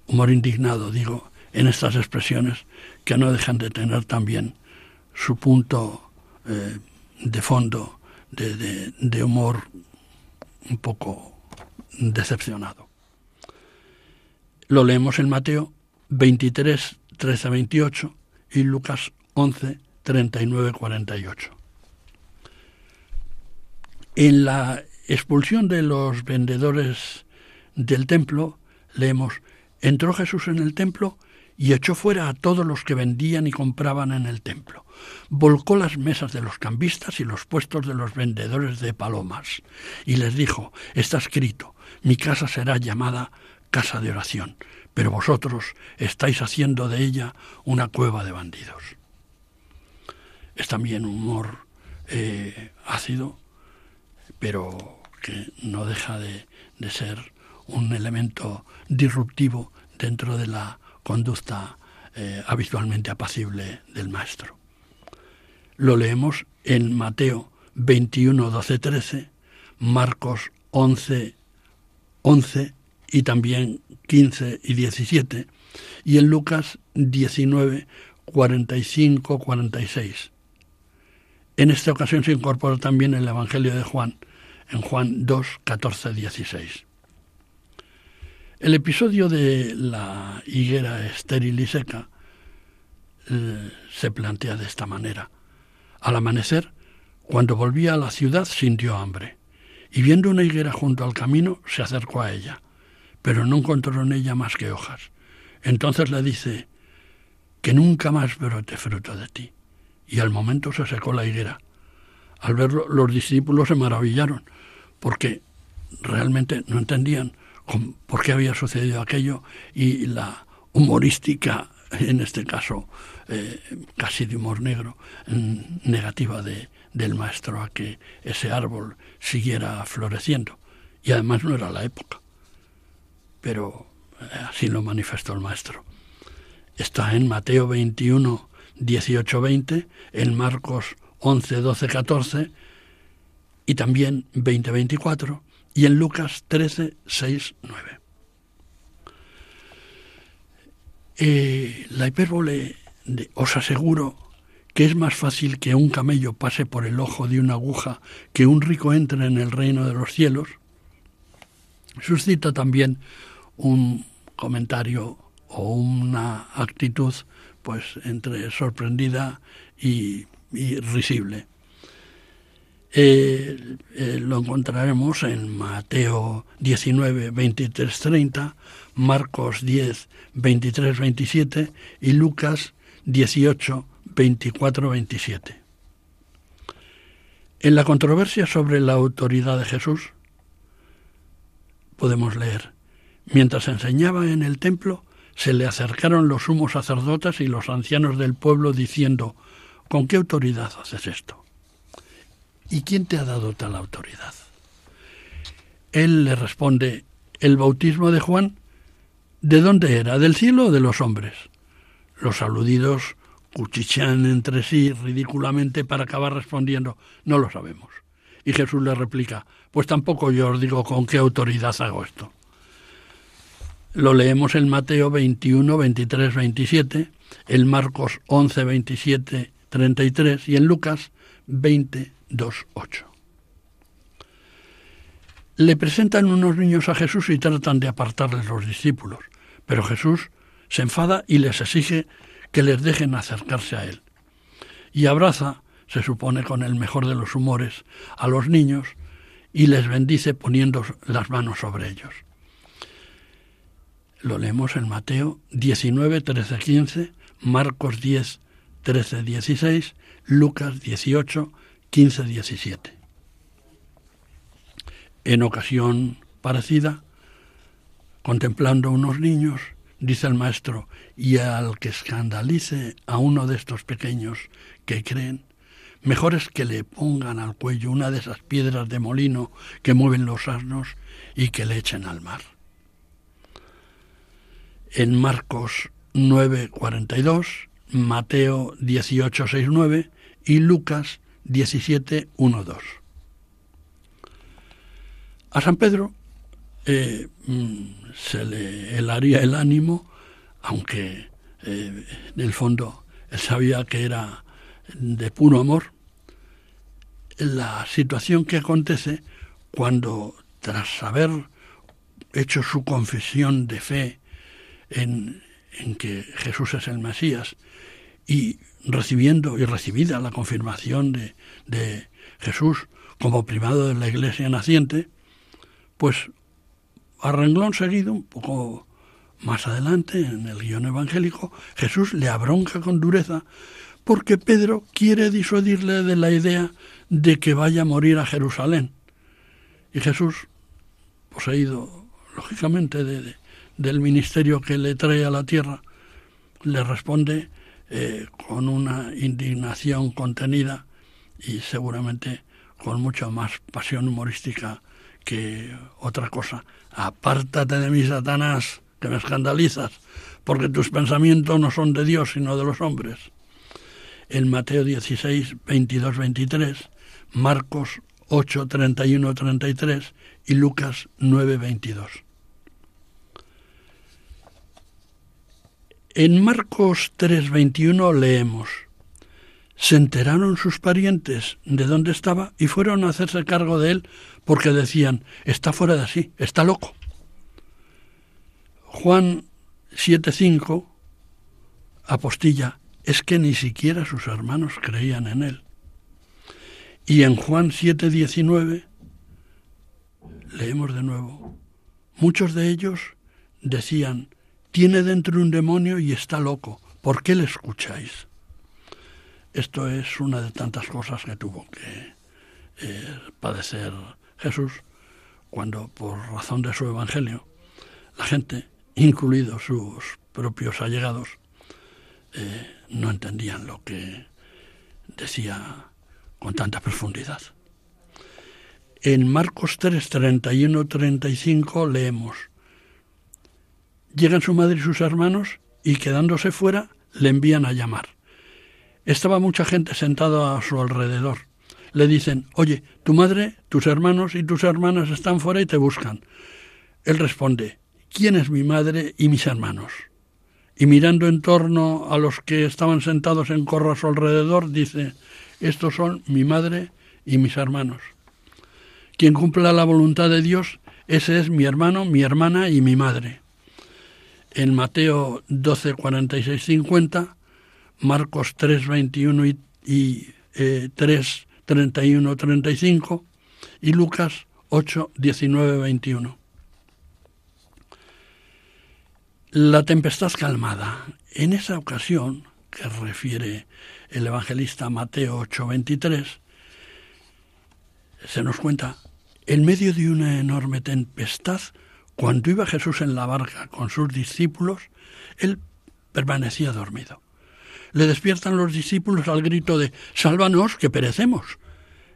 Humor indignado, digo, en estas expresiones que no dejan de tener también su punto eh, de fondo de, humor un poco decepcionado. Lo leemos en Mateo 23, 13, 28 y Lucas 11, 39, 48. En la expulsión de los vendedores del templo leemos, entró Jesús en el templo y echó fuera a todos los que vendían y compraban en el templo. Volcó las mesas de los cambistas y los puestos de los vendedores de palomas, y les dijo, está escrito, mi casa será llamada casa de oración, pero vosotros estáis haciendo de ella una cueva de bandidos. Es también un humor eh, ácido, pero que no deja de ser un elemento disruptivo dentro de la conducta eh, habitualmente apacible del maestro. Lo leemos en Mateo 21, 12, 13, Marcos 11, 11 y también 15 y 17, y en Lucas 19, 45, 46. En esta ocasión se incorpora también el Evangelio de Juan, en Juan 2, 14, 16. El episodio de la higuera estéril y seca eh, se plantea de esta manera. Al amanecer, cuando volvía a la ciudad, sintió hambre, y viendo una higuera junto al camino, se acercó a ella, pero no encontró en ella más que hojas. Entonces le dice, que nunca más brote fruto de ti. Y al momento se secó la higuera. Al verlo, los discípulos se maravillaron, porque realmente no entendían por qué había sucedido aquello y la humorística, en este caso eh, casi de humor negro, negativa de, del maestro a que ese árbol siguiera floreciendo. Y además no era la época, pero eh, así lo manifestó el maestro. está en Mateo 21, 18, 20, en Marcos 11, 12, 14 y también 20, 24 y en Lucas 13, 6, 9. la hipérbole de os aseguro que es más fácil que un camello pase por el ojo de una aguja que un rico entre en el reino de los cielos, suscita también un comentario o una actitud pues entre sorprendida y, risible. Eh, eh, lo encontraremos en Mateo 19, 23, 30, Marcos 10, 23, 27 y Lucas 18, 24, 27. En la controversia sobre la autoridad de Jesús podemos leer, mientras enseñaba en el templo, se le acercaron los sumos sacerdotes y los ancianos del pueblo diciendo, ¿con qué autoridad haces esto? ¿Y quién te ha dado tal autoridad? Él le responde, el bautismo de Juan, ¿de dónde era? ¿Del cielo o de los hombres? Los aludidos cuchichean entre sí ridículamente para acabar respondiendo, no lo sabemos. Y Jesús le replica, pues tampoco yo os digo con qué autoridad hago esto. Lo leemos en Mateo 21, 23, 27, en Marcos 11, 27, 33 y en Lucas 20, 2, 8. Le presentan unos niños a Jesús y tratan de apartarles los discípulos, pero Jesús se enfada y les exige que les dejen acercarse a él. Y abraza, se supone con el mejor de los humores, a los niños y les bendice poniendo las manos sobre ellos. Lo leemos en Mateo 19, 13, 15, Marcos 10, 13, 16, Lucas 18, 15, 17. En ocasión parecida, contemplando unos niños, dice el maestro, y al que escandalice a uno de estos pequeños que creen, mejor es que le pongan al cuello una de esas piedras de molino que mueven los asnos y que le echen al mar en Marcos 9:42, Mateo 18:69 y Lucas 17:12. A San Pedro eh, mm, se le helaría el ánimo, aunque eh, en el fondo él sabía que era de puro amor, la situación que acontece cuando tras haber hecho su confesión de fe en, que Jesús es el Mesías y recibiendo y recibida la confirmación de, de Jesús como primado de la iglesia naciente, pues a renglón seguido, un poco más adelante en el guion evangélico, Jesús le abronca con dureza porque Pedro quiere disuadirle de la idea de que vaya a morir a Jerusalén. Y Jesús, poseído lógicamente de, del ministerio que le trae a la tierra, le responde eh, con una indignación contenida y seguramente con mucha más pasión humorística que otra cosa. Apártate de mí, Satanás, que me escandalizas, porque tus pensamientos no son de Dios, sino de los hombres. En Mateo 16, 22, 23, Marcos 8, 31, 33 y Lucas 9, 22. En Marcos 3:21 leemos, se enteraron sus parientes de dónde estaba y fueron a hacerse cargo de él porque decían, está fuera de sí, está loco. Juan 7:5 apostilla, es que ni siquiera sus hermanos creían en él. Y en Juan 7:19 leemos de nuevo, muchos de ellos decían, tiene dentro un demonio y está loco. ¿Por qué le escucháis? Esto es una de tantas cosas que tuvo que eh, padecer Jesús cuando, por razón de su evangelio, la gente, incluidos sus propios allegados, eh, no entendían lo que decía con tanta profundidad. En Marcos 3, 31, 35 leemos, Llegan su madre y sus hermanos y quedándose fuera le envían a llamar. Estaba mucha gente sentada a su alrededor. Le dicen, oye, tu madre, tus hermanos y tus hermanas están fuera y te buscan. Él responde, ¿quién es mi madre y mis hermanos? Y mirando en torno a los que estaban sentados en corro a su alrededor, dice, estos son mi madre y mis hermanos. Quien cumpla la voluntad de Dios, ese es mi hermano, mi hermana y mi madre. En Mateo 12, 46, 50, Marcos 3, 21 y, y eh, 3, 31, 35 y Lucas 8, 19, 21. La tempestad calmada. En esa ocasión, que refiere el evangelista Mateo 8, 23, se nos cuenta, en medio de una enorme tempestad, cuando iba Jesús en la barca con sus discípulos, él permanecía dormido. Le despiertan los discípulos al grito de Sálvanos, que perecemos.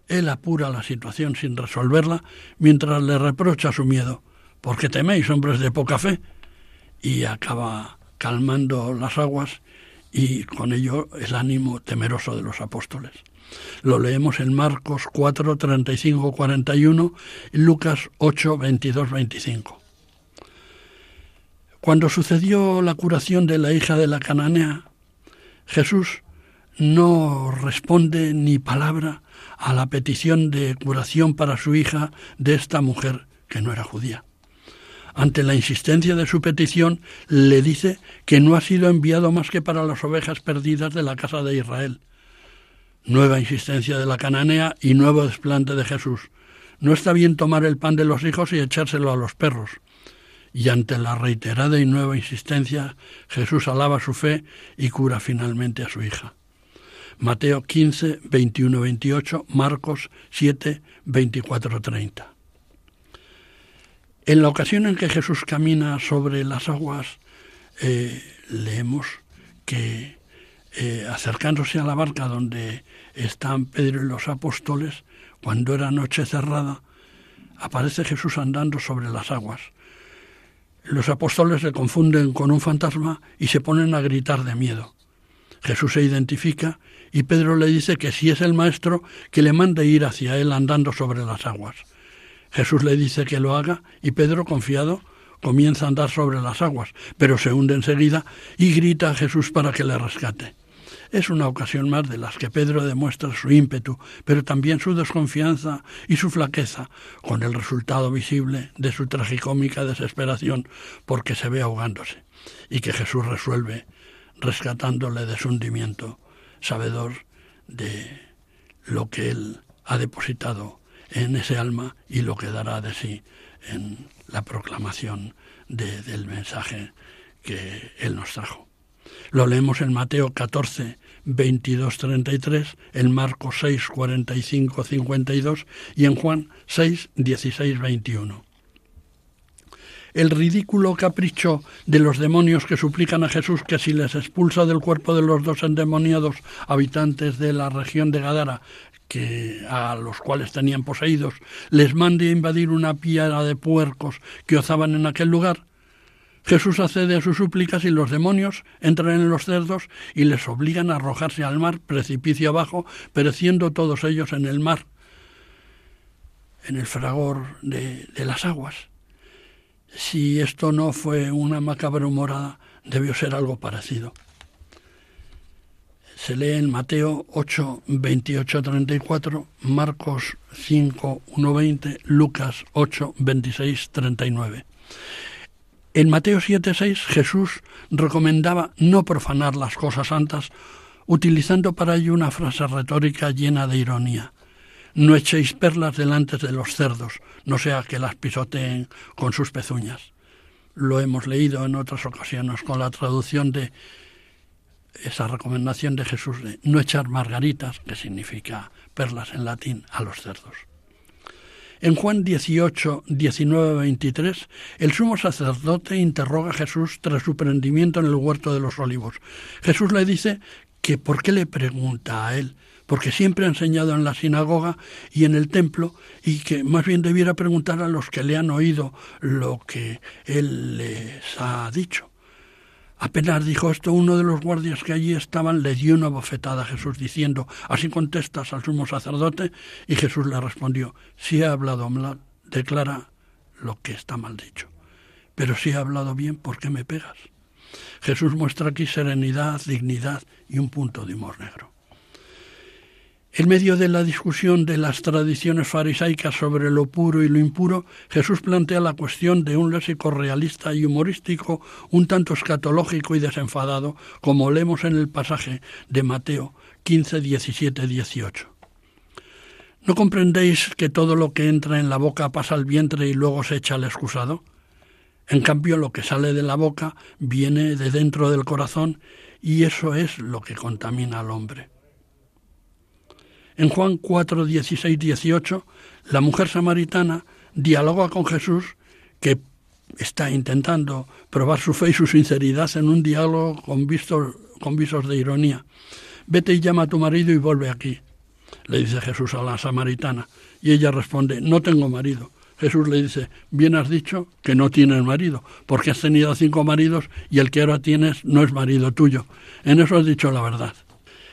Él apura la situación sin resolverla mientras le reprocha su miedo. ¿Por qué teméis, hombres de poca fe? Y acaba calmando las aguas y con ello el ánimo temeroso de los apóstoles. Lo leemos en Marcos 4, 35, 41 y Lucas 8, 22, 25. Cuando sucedió la curación de la hija de la cananea, Jesús no responde ni palabra a la petición de curación para su hija de esta mujer que no era judía. Ante la insistencia de su petición, le dice que no ha sido enviado más que para las ovejas perdidas de la casa de Israel. Nueva insistencia de la cananea y nuevo desplante de Jesús. No está bien tomar el pan de los hijos y echárselo a los perros y ante la reiterada y nueva insistencia, Jesús alaba su fe y cura finalmente a su hija. Mateo 15, 21, 28, Marcos 7, 24, 30. En la ocasión en que Jesús camina sobre las aguas, eh, leemos que eh, acercándose a la barca donde están Pedro y los apóstoles, cuando era noche cerrada, aparece Jesús andando sobre las aguas los apóstoles se confunden con un fantasma y se ponen a gritar de miedo. Jesús se identifica y Pedro le dice que si es el maestro, que le mande ir hacia él andando sobre las aguas. Jesús le dice que lo haga y Pedro, confiado, comienza a andar sobre las aguas, pero se hunde enseguida y grita a Jesús para que le rescate. Es una ocasión más de las que Pedro demuestra su ímpetu, pero también su desconfianza y su flaqueza, con el resultado visible de su tragicómica desesperación porque se ve ahogándose, y que Jesús resuelve rescatándole de su hundimiento, sabedor de lo que él ha depositado en ese alma y lo que dará de sí en la proclamación del mensaje que él nos trajo. Lo leemos en Mateo 14, 22, 33, en Marcos 6, 45, 52 y en Juan 6, 16, 21. El ridículo capricho de los demonios que suplican a Jesús que si les expulsa del cuerpo de los dos endemoniados habitantes de la región de Gadara, que a los cuales tenían poseídos, les mande a invadir una piara de puercos que ozaban en aquel lugar, Jesús accede a sus súplicas y los demonios entran en los cerdos y les obligan a arrojarse al mar, precipicio abajo, pereciendo todos ellos en el mar, en el fragor de, las aguas. Si esto no fue una macabra humorada, debió ser algo parecido. Se lee en Mateo 8, 28, 34, Marcos 5, 1, 20, Lucas 8, 26, 39. En Mateo 7:6 Jesús recomendaba no profanar las cosas santas, utilizando para ello una frase retórica llena de ironía. No echéis perlas delante de los cerdos, no sea que las pisoteen con sus pezuñas. Lo hemos leído en otras ocasiones con la traducción de esa recomendación de Jesús de no echar margaritas, que significa perlas en latín, a los cerdos. En Juan 18, 19, 23, el sumo sacerdote interroga a Jesús tras su prendimiento en el huerto de los olivos. Jesús le dice que por qué le pregunta a él, porque siempre ha enseñado en la sinagoga y en el templo y que más bien debiera preguntar a los que le han oído lo que él les ha dicho. Apenas dijo esto, uno de los guardias que allí estaban le dio una bofetada a Jesús diciendo, ¿así contestas al sumo sacerdote? Y Jesús le respondió, si he hablado mal, declara lo que está mal dicho. Pero si he hablado bien, ¿por qué me pegas? Jesús muestra aquí serenidad, dignidad y un punto de humor negro. En medio de la discusión de las tradiciones farisaicas sobre lo puro y lo impuro, Jesús plantea la cuestión de un léxico realista y humorístico un tanto escatológico y desenfadado, como leemos en el pasaje de Mateo 15, 17, 18. ¿No comprendéis que todo lo que entra en la boca pasa al vientre y luego se echa al excusado? En cambio, lo que sale de la boca viene de dentro del corazón y eso es lo que contamina al hombre. En Juan 4, 16, 18, la mujer samaritana dialoga con Jesús, que está intentando probar su fe y su sinceridad en un diálogo con, con visos de ironía. Vete y llama a tu marido y vuelve aquí, le dice Jesús a la samaritana. Y ella responde, no tengo marido. Jesús le dice, bien has dicho que no tienes marido, porque has tenido cinco maridos y el que ahora tienes no es marido tuyo. En eso has dicho la verdad.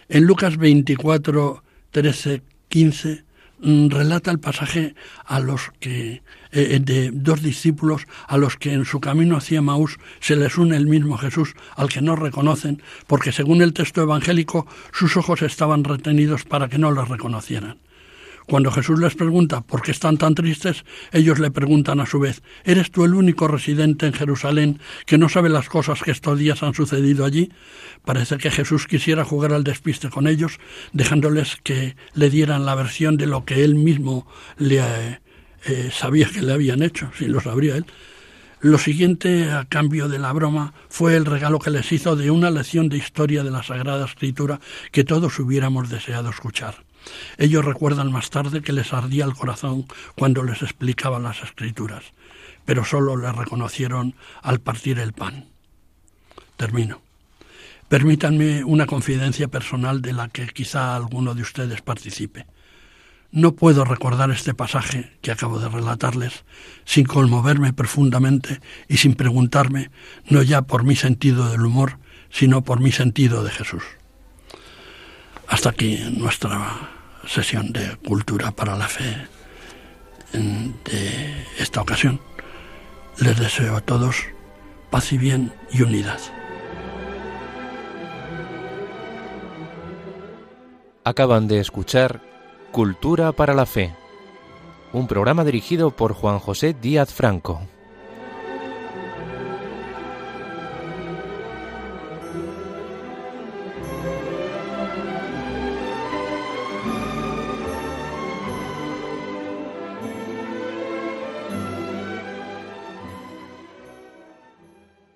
En Lucas 24, 13, 15, relata el pasaje a los que eh, de dos discípulos a los que en su camino hacia Maús se les une el mismo Jesús al que no reconocen porque según el texto evangélico sus ojos estaban retenidos para que no los reconocieran. Cuando Jesús les pregunta por qué están tan tristes, ellos le preguntan a su vez, ¿eres tú el único residente en Jerusalén que no sabe las cosas que estos días han sucedido allí? Parece que Jesús quisiera jugar al despiste con ellos, dejándoles que le dieran la versión de lo que él mismo le eh, sabía que le habían hecho, si lo sabría él. Lo siguiente, a cambio de la broma, fue el regalo que les hizo de una lección de historia de la Sagrada Escritura que todos hubiéramos deseado escuchar. Ellos recuerdan más tarde que les ardía el corazón cuando les explicaban las escrituras, pero solo le reconocieron al partir el pan. Termino. Permítanme una confidencia personal de la que quizá alguno de ustedes participe. No puedo recordar este pasaje que acabo de relatarles sin conmoverme profundamente y sin preguntarme, no ya por mi sentido del humor, sino por mi sentido de Jesús. Hasta aquí nuestra sesión de Cultura para la Fe de esta ocasión. Les deseo a todos paz y bien y unidad. Acaban de escuchar Cultura para la Fe, un programa dirigido por Juan José Díaz Franco.